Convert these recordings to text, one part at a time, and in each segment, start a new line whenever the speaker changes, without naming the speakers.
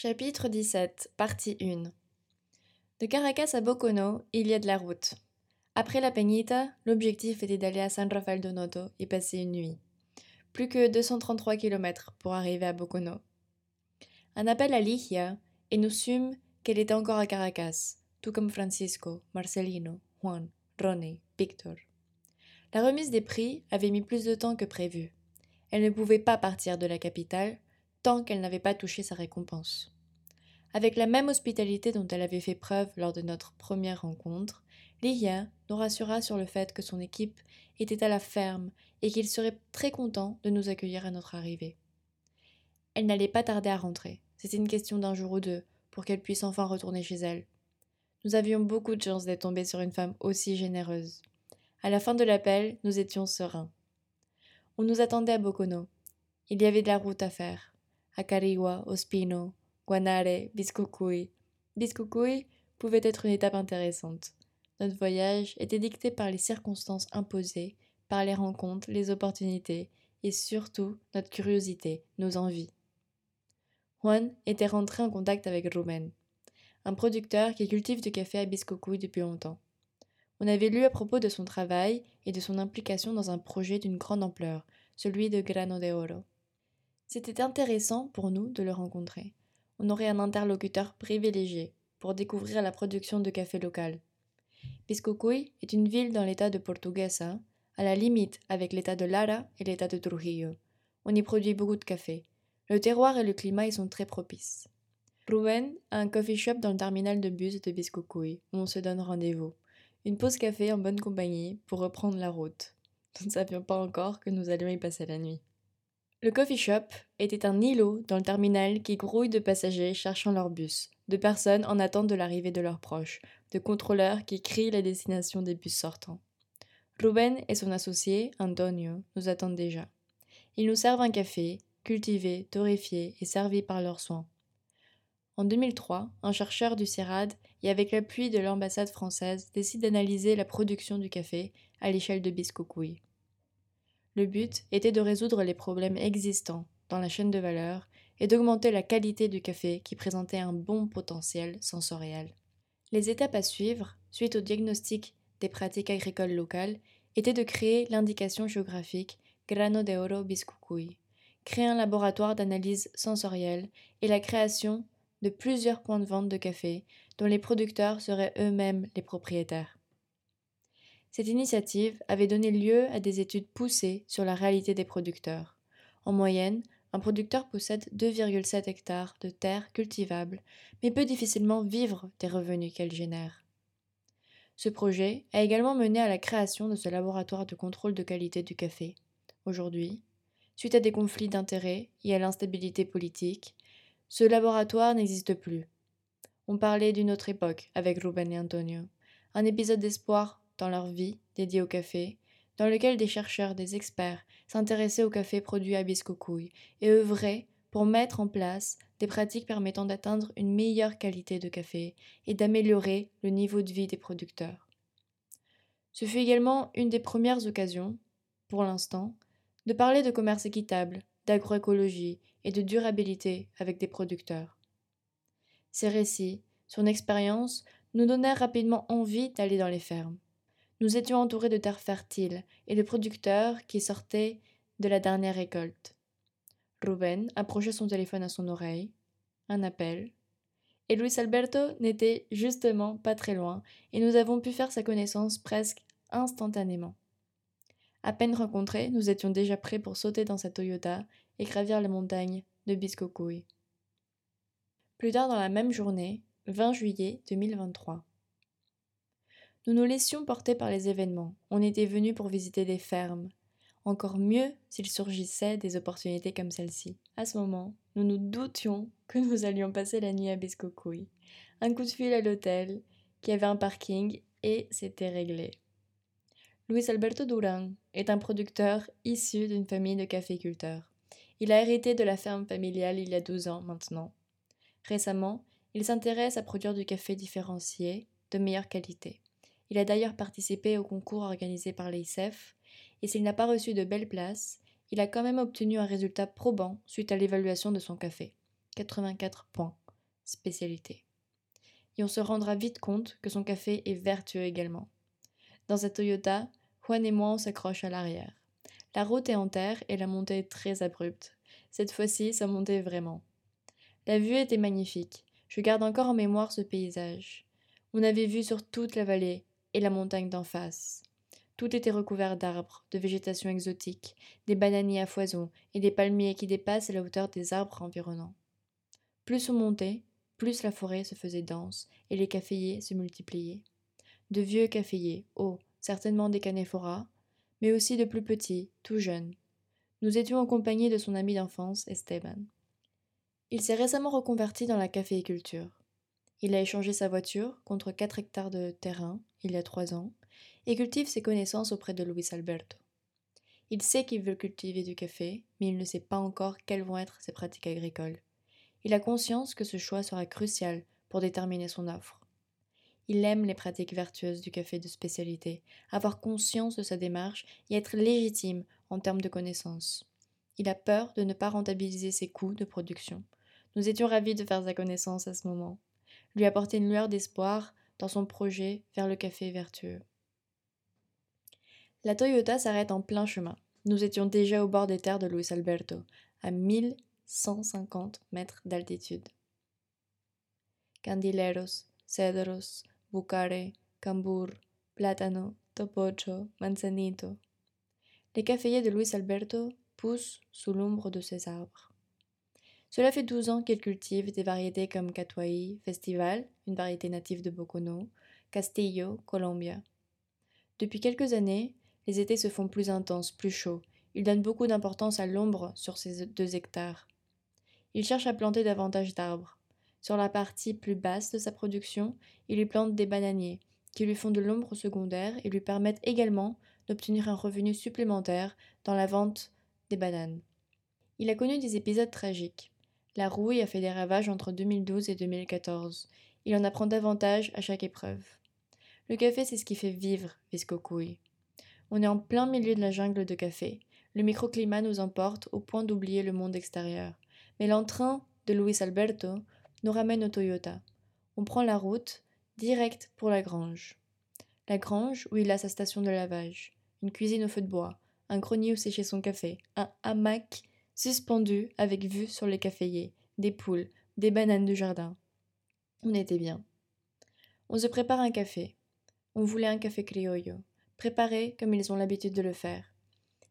Chapitre 17, partie 1 De Caracas à Bocono, il y a de la route. Après la Peñita, l'objectif était d'aller à San Rafael de Noto et passer une nuit. Plus que 233 km pour arriver à Bocono. Un appel à Ligia et nous sûmes qu'elle était encore à Caracas, tout comme Francisco, Marcelino, Juan, René, Victor. La remise des prix avait mis plus de temps que prévu. Elle ne pouvait pas partir de la capitale qu'elle n'avait pas touché sa récompense. Avec la même hospitalité dont elle avait fait preuve lors de notre première rencontre, Lia nous rassura sur le fait que son équipe était à la ferme et qu'il serait très content de nous accueillir à notre arrivée. Elle n'allait pas tarder à rentrer. C'était une question d'un jour ou deux pour qu'elle puisse enfin retourner chez elle. Nous avions beaucoup de chance d'être tombés sur une femme aussi généreuse. À la fin de l'appel, nous étions sereins. On nous attendait à Bocono. Il y avait de la route à faire à Cariwa, Ospino, Guanare, Biscucuy. Biscucuy pouvait être une étape intéressante. Notre voyage était dicté par les circonstances imposées, par les rencontres, les opportunités et surtout notre curiosité, nos envies. Juan était rentré en contact avec Ruben, un producteur qui cultive du café à Biscucuy depuis longtemps. On avait lu à propos de son travail et de son implication dans un projet d'une grande ampleur, celui de Grano de Oro. C'était intéressant pour nous de le rencontrer. On aurait un interlocuteur privilégié pour découvrir la production de café local. Piscocuy est une ville dans l'état de Portuguesa, à la limite avec l'état de Lara et l'état de Trujillo. On y produit beaucoup de café. Le terroir et le climat y sont très propices. Ruben a un coffee shop dans le terminal de bus de Biscocuy, où on se donne rendez-vous. Une pause café en bonne compagnie pour reprendre la route. Nous ne savions pas encore que nous allions y passer la nuit. Le coffee shop était un îlot dans le terminal qui grouille de passagers cherchant leur bus, de personnes en attente de l'arrivée de leurs proches, de contrôleurs qui crient la destination des bus sortants. Ruben et son associé, Antonio, nous attendent déjà. Ils nous servent un café, cultivé, torréfié et servi par leurs soins. En 2003, un chercheur du CERAD et avec l'appui de l'ambassade française décide d'analyser la production du café à l'échelle de Biscocuy. Le but était de résoudre les problèmes existants dans la chaîne de valeur et d'augmenter la qualité du café qui présentait un bon potentiel sensoriel. Les étapes à suivre, suite au diagnostic des pratiques agricoles locales, étaient de créer l'indication géographique Grano de Oro Biscucuy, créer un laboratoire d'analyse sensorielle et la création de plusieurs points de vente de café dont les producteurs seraient eux-mêmes les propriétaires. Cette initiative avait donné lieu à des études poussées sur la réalité des producteurs. En moyenne, un producteur possède 2,7 hectares de terres cultivables, mais peut difficilement vivre des revenus qu'elle génère. Ce projet a également mené à la création de ce laboratoire de contrôle de qualité du café. Aujourd'hui, suite à des conflits d'intérêts et à l'instabilité politique, ce laboratoire n'existe plus. On parlait d'une autre époque avec Ruben et Antonio, un épisode d'espoir dans leur vie dédiée au café, dans lequel des chercheurs, des experts s'intéressaient au café produit à Biscocuy et œuvraient pour mettre en place des pratiques permettant d'atteindre une meilleure qualité de café et d'améliorer le niveau de vie des producteurs. Ce fut également une des premières occasions, pour l'instant, de parler de commerce équitable, d'agroécologie et de durabilité avec des producteurs. Ces récits, son expérience, nous donnèrent rapidement envie d'aller dans les fermes. Nous étions entourés de terres fertiles et de producteurs qui sortaient de la dernière récolte. Ruben approchait son téléphone à son oreille. Un appel. Et Luis Alberto n'était justement pas très loin, et nous avons pu faire sa connaissance presque instantanément. À peine rencontrés, nous étions déjà prêts pour sauter dans sa Toyota et gravir les montagnes de Biscocuy. Plus tard dans la même journée, 20 juillet 2023. Nous nous laissions porter par les événements. On était venus pour visiter des fermes. Encore mieux s'il surgissait des opportunités comme celle-ci. À ce moment, nous nous doutions que nous allions passer la nuit à Biscocuy. Un coup de fil à l'hôtel, qui avait un parking, et c'était réglé. Luis Alberto Duran est un producteur issu d'une famille de caféiculteurs. Il a hérité de la ferme familiale il y a 12 ans maintenant. Récemment, il s'intéresse à produire du café différencié, de meilleure qualité. Il a d'ailleurs participé au concours organisé par l'ICEF, et s'il n'a pas reçu de belles places, il a quand même obtenu un résultat probant suite à l'évaluation de son café. 84 points. spécialité. Et on se rendra vite compte que son café est vertueux également. Dans sa Toyota, Juan et moi on s'accroche à l'arrière. La route est en terre et la montée est très abrupte. Cette fois-ci, ça montait vraiment. La vue était magnifique. Je garde encore en mémoire ce paysage. On avait vu sur toute la vallée et la montagne d'en face. Tout était recouvert d'arbres, de végétation exotique, des bananiers à foison et des palmiers qui dépassent la hauteur des arbres environnants. Plus on montait, plus la forêt se faisait dense et les caféiers se multipliaient. De vieux caféiers, hauts, certainement des canéphoras, mais aussi de plus petits, tout jeunes. Nous étions en compagnie de son ami d'enfance, Esteban. Il s'est récemment reconverti dans la caféiculture. Il a échangé sa voiture contre 4 hectares de terrain il y a trois ans et cultive ses connaissances auprès de Luis Alberto. Il sait qu'il veut cultiver du café, mais il ne sait pas encore quelles vont être ses pratiques agricoles. Il a conscience que ce choix sera crucial pour déterminer son offre. Il aime les pratiques vertueuses du café de spécialité, avoir conscience de sa démarche et être légitime en termes de connaissances. Il a peur de ne pas rentabiliser ses coûts de production. Nous étions ravis de faire sa connaissance à ce moment, lui apporter une lueur d'espoir dans son projet vers le café vertueux. La Toyota s'arrête en plein chemin. Nous étions déjà au bord des terres de Luis Alberto, à 1150 mètres d'altitude. Candileros, cedros, bucare, cambur, plátano, topocho, manzanito. Les caféiers de Luis Alberto poussent sous l'ombre de ces arbres. Cela fait 12 ans qu'il cultive des variétés comme Catuai, Festival, une variété native de Bocono, Castillo, Colombia. Depuis quelques années, les étés se font plus intenses, plus chauds. Il donne beaucoup d'importance à l'ombre sur ces deux hectares. Il cherche à planter davantage d'arbres. Sur la partie plus basse de sa production, il y plante des bananiers, qui lui font de l'ombre secondaire et lui permettent également d'obtenir un revenu supplémentaire dans la vente des bananes. Il a connu des épisodes tragiques. La rouille a fait des ravages entre 2012 et 2014. Il en apprend davantage à chaque épreuve. Le café, c'est ce qui fait vivre Viscocuy. On est en plein milieu de la jungle de café. Le microclimat nous emporte au point d'oublier le monde extérieur. Mais l'entrain de Luis Alberto nous ramène au Toyota. On prend la route directe pour la grange. La grange où il a sa station de lavage, une cuisine au feu de bois, un grenier où sécher son café, un hamac suspendu avec vue sur les caféiers, des poules, des bananes du jardin. On était bien. On se prépare un café. On voulait un café criollo préparé comme ils ont l'habitude de le faire.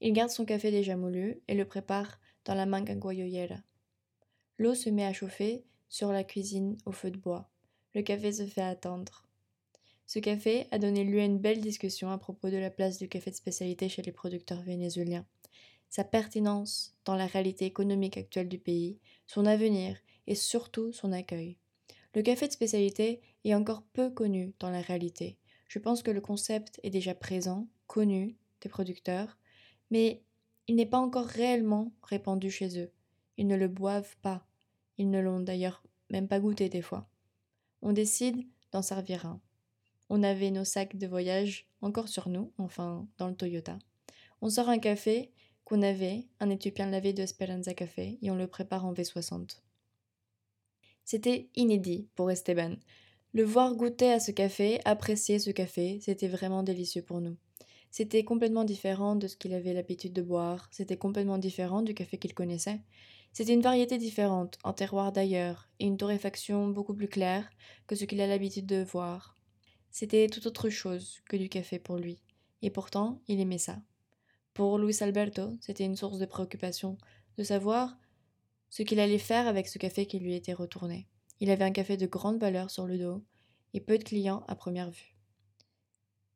Il garde son café déjà moulu et le prépare dans la manga guayoyera. L'eau se met à chauffer sur la cuisine au feu de bois. Le café se fait attendre. Ce café a donné lieu à une belle discussion à propos de la place du café de spécialité chez les producteurs vénézuéliens, sa pertinence dans la réalité économique actuelle du pays, son avenir et surtout son accueil. Le café de spécialité est encore peu connu dans la réalité. Je pense que le concept est déjà présent, connu des producteurs, mais il n'est pas encore réellement répandu chez eux. Ils ne le boivent pas. Ils ne l'ont d'ailleurs même pas goûté des fois. On décide d'en servir un. On avait nos sacs de voyage encore sur nous, enfin dans le Toyota. On sort un café qu'on avait, un éthiopien lavé de Esperanza Café, et on le prépare en V60. C'était inédit pour Esteban. Le voir goûter à ce café, apprécier ce café, c'était vraiment délicieux pour nous. C'était complètement différent de ce qu'il avait l'habitude de boire, c'était complètement différent du café qu'il connaissait. C'était une variété différente, un terroir d'ailleurs, et une torréfaction beaucoup plus claire que ce qu'il a l'habitude de voir. C'était tout autre chose que du café pour lui, et pourtant il aimait ça. Pour Luis Alberto, c'était une source de préoccupation de savoir ce qu'il allait faire avec ce café qui lui était retourné. Il avait un café de grande valeur sur le dos et peu de clients à première vue.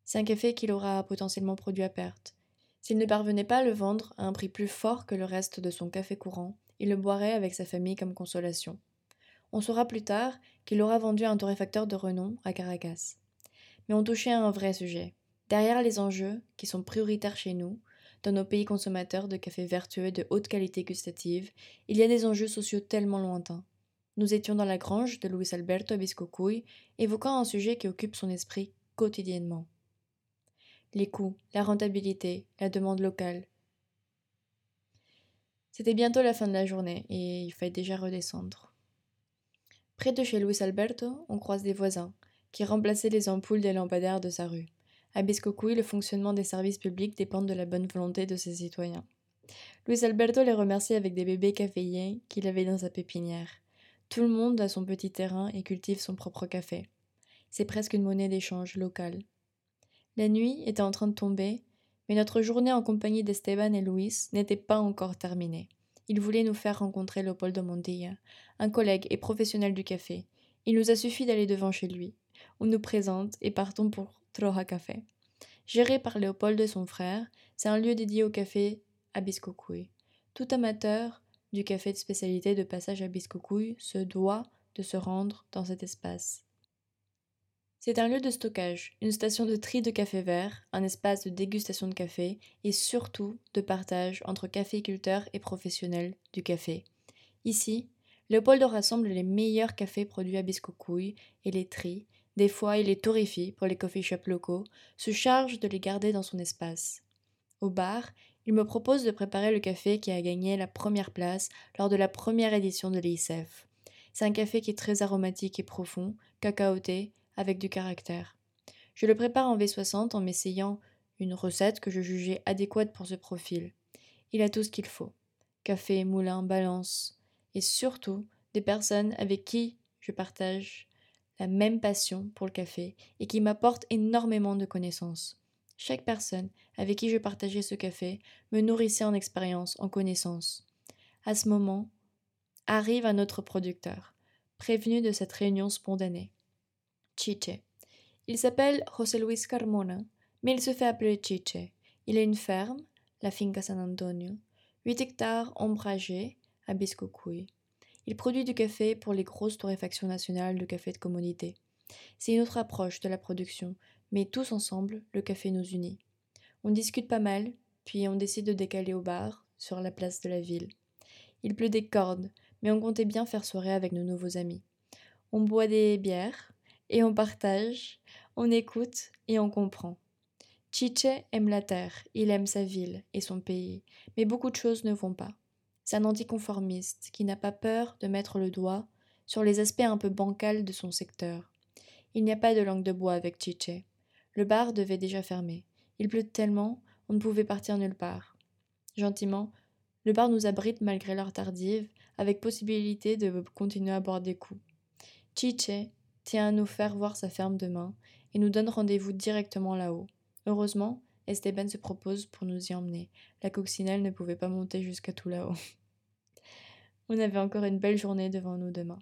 C'est un café qu'il aura potentiellement produit à perte. S'il ne parvenait pas à le vendre à un prix plus fort que le reste de son café courant, il le boirait avec sa famille comme consolation. On saura plus tard qu'il aura vendu un torréfacteur de renom à Caracas. Mais on touchait à un vrai sujet. Derrière les enjeux, qui sont prioritaires chez nous, dans nos pays consommateurs de café vertueux de haute qualité gustative, il y a des enjeux sociaux tellement lointains. Nous étions dans la grange de Luis Alberto Biscocuy, évoquant un sujet qui occupe son esprit quotidiennement. Les coûts, la rentabilité, la demande locale. C'était bientôt la fin de la journée et il fallait déjà redescendre. Près de chez Luis Alberto, on croise des voisins, qui remplaçaient les ampoules des lampadaires de sa rue. À Biscocuy, le fonctionnement des services publics dépend de la bonne volonté de ses citoyens. Luis Alberto les remercie avec des bébés caféiens qu'il avait dans sa pépinière. Tout le monde a son petit terrain et cultive son propre café. C'est presque une monnaie d'échange locale. La nuit était en train de tomber, mais notre journée en compagnie d'Esteban et Luis n'était pas encore terminée. Il voulait nous faire rencontrer Leopoldo Montilla, un collègue et professionnel du café. Il nous a suffi d'aller devant chez lui. On nous présente et partons pour Troja Café. Géré par Léopold et son frère, c'est un lieu dédié au café à Biscocuy. Tout amateur du café de spécialité de passage à Biscocuy se doit de se rendre dans cet espace. C'est un lieu de stockage, une station de tri de café vert, un espace de dégustation de café et surtout de partage entre caféiculteurs et professionnels du café. Ici, Léopold rassemble les meilleurs cafés produits à Biscocuy et les trie, des fois il les torréfie pour les coffee shops locaux, se charge de les garder dans son espace. Au bar, il me propose de préparer le café qui a gagné la première place lors de la première édition de l'ICF. C'est un café qui est très aromatique et profond, cacaoté, avec du caractère. Je le prépare en V60 en m'essayant une recette que je jugeais adéquate pour ce profil. Il a tout ce qu'il faut. Café, moulin, balance. Et surtout, des personnes avec qui je partage la même passion pour le café et qui m'apportent énormément de connaissances. Chaque personne avec qui je partageais ce café me nourrissait en expérience, en connaissances. À ce moment, arrive un autre producteur, prévenu de cette réunion spontanée. Chiche. Il s'appelle José Luis Carmona, mais il se fait appeler Chiche. Il a une ferme, la Finca San Antonio, 8 hectares ombragés à Biscocuy. Il produit du café pour les grosses torréfactions nationales de café de commodité. C'est une autre approche de la production, mais tous ensemble, le café nous unit. On discute pas mal, puis on décide de décaler au bar, sur la place de la ville. Il pleut des cordes, mais on comptait bien faire soirée avec nos nouveaux amis. On boit des bières, et on partage, on écoute et on comprend. Chiche aime la terre, il aime sa ville et son pays, mais beaucoup de choses ne vont pas. Un anticonformiste qui n'a pas peur de mettre le doigt sur les aspects un peu bancals de son secteur. Il n'y a pas de langue de bois avec Chiche. Le bar devait déjà fermer. Il pleut tellement, on ne pouvait partir nulle part. Gentiment, le bar nous abrite malgré l'heure tardive, avec possibilité de continuer à boire des coups. Chiche tient à nous faire voir sa ferme demain et nous donne rendez-vous directement là-haut. Heureusement, Esteban se propose pour nous y emmener. La coccinelle ne pouvait pas monter jusqu'à tout là-haut. On avait encore une belle journée devant nous demain.